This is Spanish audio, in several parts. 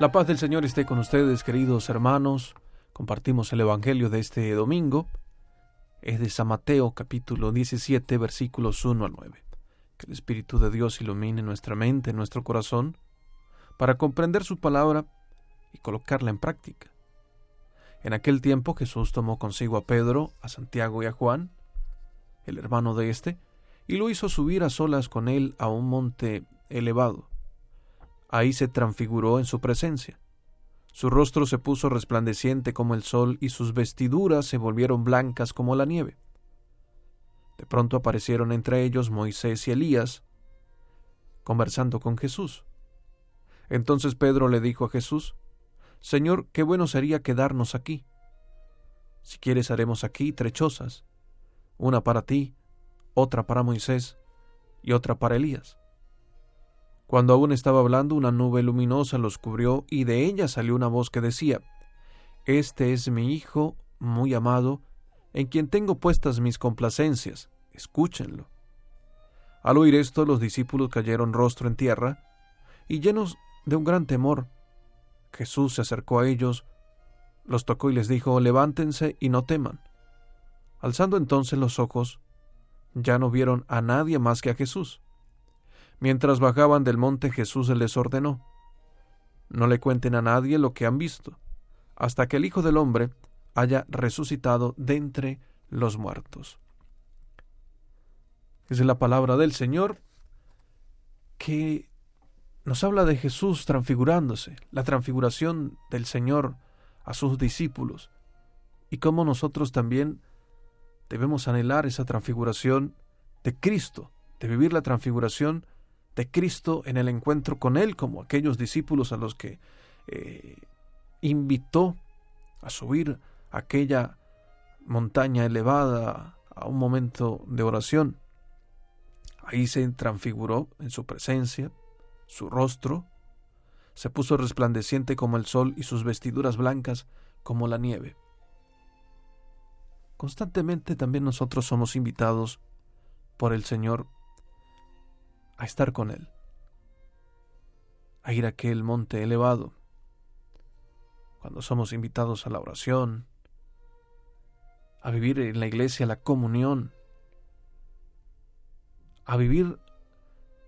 La paz del Señor esté con ustedes, queridos hermanos. Compartimos el Evangelio de este domingo. Es de San Mateo capítulo 17 versículos 1 al 9. Que el Espíritu de Dios ilumine nuestra mente, nuestro corazón, para comprender su palabra y colocarla en práctica. En aquel tiempo Jesús tomó consigo a Pedro, a Santiago y a Juan, el hermano de éste, y lo hizo subir a solas con él a un monte elevado ahí se transfiguró en su presencia. Su rostro se puso resplandeciente como el sol y sus vestiduras se volvieron blancas como la nieve. De pronto aparecieron entre ellos Moisés y Elías, conversando con Jesús. Entonces Pedro le dijo a Jesús, Señor, qué bueno sería quedarnos aquí. Si quieres haremos aquí trechosas, una para ti, otra para Moisés y otra para Elías. Cuando aún estaba hablando, una nube luminosa los cubrió y de ella salió una voz que decía, Este es mi Hijo muy amado, en quien tengo puestas mis complacencias, escúchenlo. Al oír esto, los discípulos cayeron rostro en tierra, y llenos de un gran temor, Jesús se acercó a ellos, los tocó y les dijo, Levántense y no teman. Alzando entonces los ojos, ya no vieron a nadie más que a Jesús. Mientras bajaban del monte Jesús les ordenó, no le cuenten a nadie lo que han visto, hasta que el Hijo del Hombre haya resucitado de entre los muertos. Es la palabra del Señor que nos habla de Jesús transfigurándose, la transfiguración del Señor a sus discípulos, y cómo nosotros también debemos anhelar esa transfiguración de Cristo, de vivir la transfiguración de Cristo en el encuentro con Él, como aquellos discípulos a los que eh, invitó a subir aquella montaña elevada a un momento de oración. Ahí se transfiguró en su presencia, su rostro, se puso resplandeciente como el sol y sus vestiduras blancas como la nieve. Constantemente también nosotros somos invitados por el Señor a estar con Él, a ir a aquel monte elevado, cuando somos invitados a la oración, a vivir en la iglesia la comunión, a vivir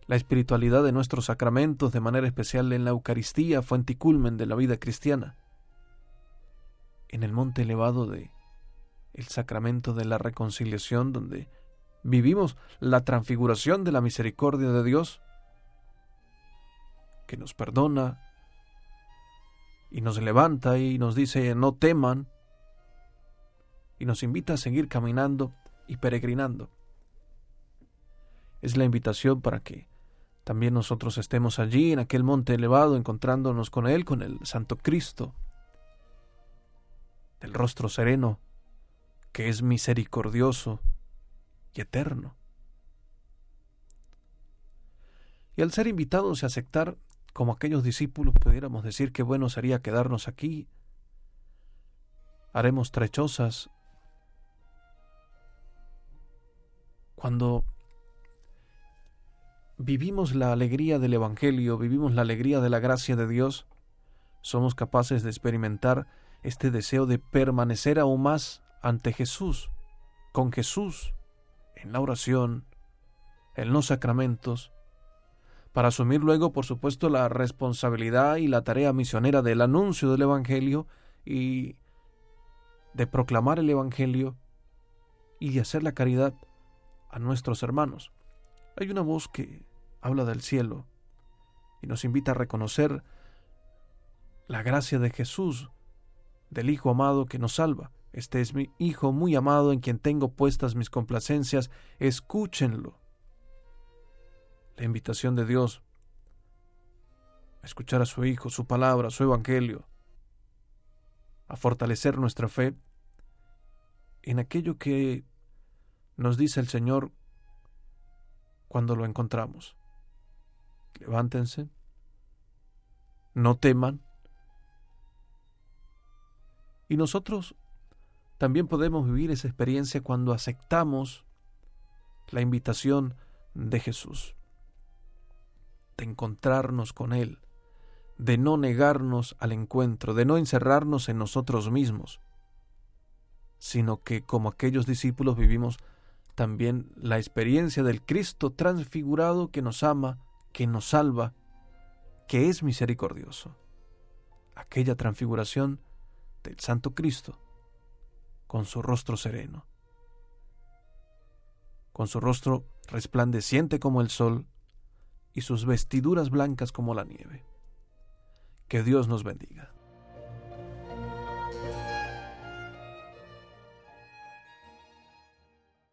la espiritualidad de nuestros sacramentos, de manera especial en la Eucaristía, fuente y culmen de la vida cristiana, en el monte elevado de el sacramento de la reconciliación, donde vivimos la transfiguración de la misericordia de Dios, que nos perdona y nos levanta y nos dice no teman y nos invita a seguir caminando y peregrinando. Es la invitación para que también nosotros estemos allí en aquel monte elevado encontrándonos con Él, con el Santo Cristo, del rostro sereno, que es misericordioso, eterno. Y al ser invitados y aceptar, como aquellos discípulos, pudiéramos decir que bueno sería quedarnos aquí, haremos trechosas. Cuando vivimos la alegría del Evangelio, vivimos la alegría de la gracia de Dios, somos capaces de experimentar este deseo de permanecer aún más ante Jesús, con Jesús, en la oración, en los sacramentos, para asumir luego, por supuesto, la responsabilidad y la tarea misionera del anuncio del Evangelio y de proclamar el Evangelio y de hacer la caridad a nuestros hermanos. Hay una voz que habla del cielo y nos invita a reconocer la gracia de Jesús, del Hijo amado que nos salva. Este es mi Hijo muy amado en quien tengo puestas mis complacencias, escúchenlo. La invitación de Dios a escuchar a su Hijo, su palabra, su Evangelio, a fortalecer nuestra fe en aquello que nos dice el Señor cuando lo encontramos. Levántense, no teman, y nosotros también podemos vivir esa experiencia cuando aceptamos la invitación de Jesús, de encontrarnos con Él, de no negarnos al encuentro, de no encerrarnos en nosotros mismos, sino que como aquellos discípulos vivimos también la experiencia del Cristo transfigurado que nos ama, que nos salva, que es misericordioso. Aquella transfiguración del Santo Cristo, con su rostro sereno, con su rostro resplandeciente como el sol y sus vestiduras blancas como la nieve. Que Dios nos bendiga.